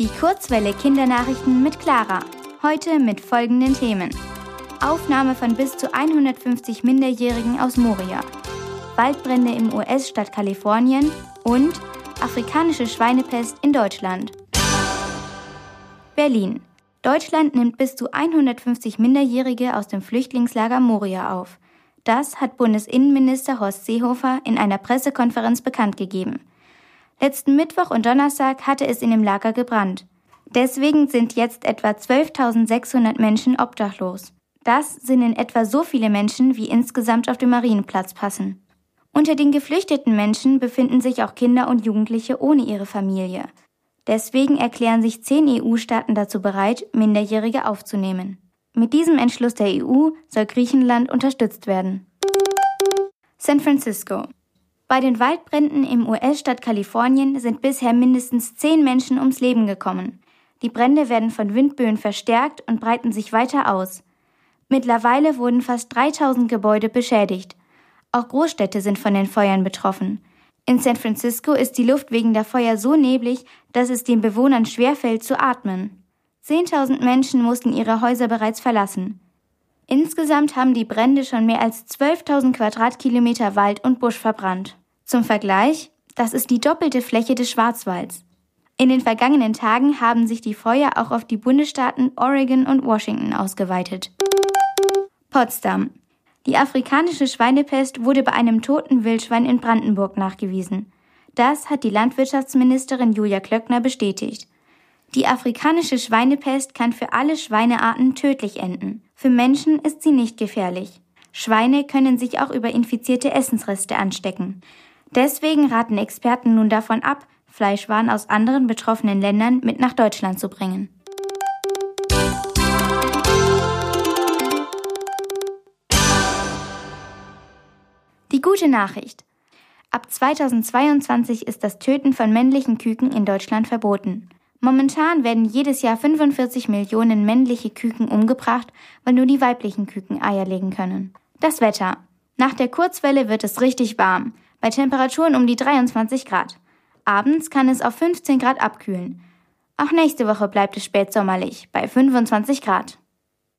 Die Kurzwelle Kindernachrichten mit Clara. Heute mit folgenden Themen. Aufnahme von bis zu 150 Minderjährigen aus Moria. Waldbrände im US-Staat Kalifornien und afrikanische Schweinepest in Deutschland. Berlin. Deutschland nimmt bis zu 150 Minderjährige aus dem Flüchtlingslager Moria auf. Das hat Bundesinnenminister Horst Seehofer in einer Pressekonferenz bekannt gegeben. Letzten Mittwoch und Donnerstag hatte es in dem Lager gebrannt. Deswegen sind jetzt etwa 12.600 Menschen obdachlos. Das sind in etwa so viele Menschen, wie insgesamt auf dem Marienplatz passen. Unter den geflüchteten Menschen befinden sich auch Kinder und Jugendliche ohne ihre Familie. Deswegen erklären sich zehn EU-Staaten dazu bereit, Minderjährige aufzunehmen. Mit diesem Entschluss der EU soll Griechenland unterstützt werden. San Francisco. Bei den Waldbränden im US-Staat Kalifornien sind bisher mindestens zehn Menschen ums Leben gekommen. Die Brände werden von Windböen verstärkt und breiten sich weiter aus. Mittlerweile wurden fast 3000 Gebäude beschädigt. Auch Großstädte sind von den Feuern betroffen. In San Francisco ist die Luft wegen der Feuer so neblig, dass es den Bewohnern schwerfällt zu atmen. Zehntausend Menschen mussten ihre Häuser bereits verlassen. Insgesamt haben die Brände schon mehr als 12.000 Quadratkilometer Wald und Busch verbrannt. Zum Vergleich, das ist die doppelte Fläche des Schwarzwalds. In den vergangenen Tagen haben sich die Feuer auch auf die Bundesstaaten Oregon und Washington ausgeweitet. Potsdam. Die afrikanische Schweinepest wurde bei einem toten Wildschwein in Brandenburg nachgewiesen. Das hat die Landwirtschaftsministerin Julia Klöckner bestätigt. Die afrikanische Schweinepest kann für alle Schweinearten tödlich enden. Für Menschen ist sie nicht gefährlich. Schweine können sich auch über infizierte Essensreste anstecken. Deswegen raten Experten nun davon ab, Fleischwaren aus anderen betroffenen Ländern mit nach Deutschland zu bringen. Die gute Nachricht. Ab 2022 ist das Töten von männlichen Küken in Deutschland verboten. Momentan werden jedes Jahr 45 Millionen männliche Küken umgebracht, weil nur die weiblichen Küken Eier legen können. Das Wetter. Nach der Kurzwelle wird es richtig warm bei Temperaturen um die 23 Grad. Abends kann es auf 15 Grad abkühlen. Auch nächste Woche bleibt es spätsommerlich bei 25 Grad.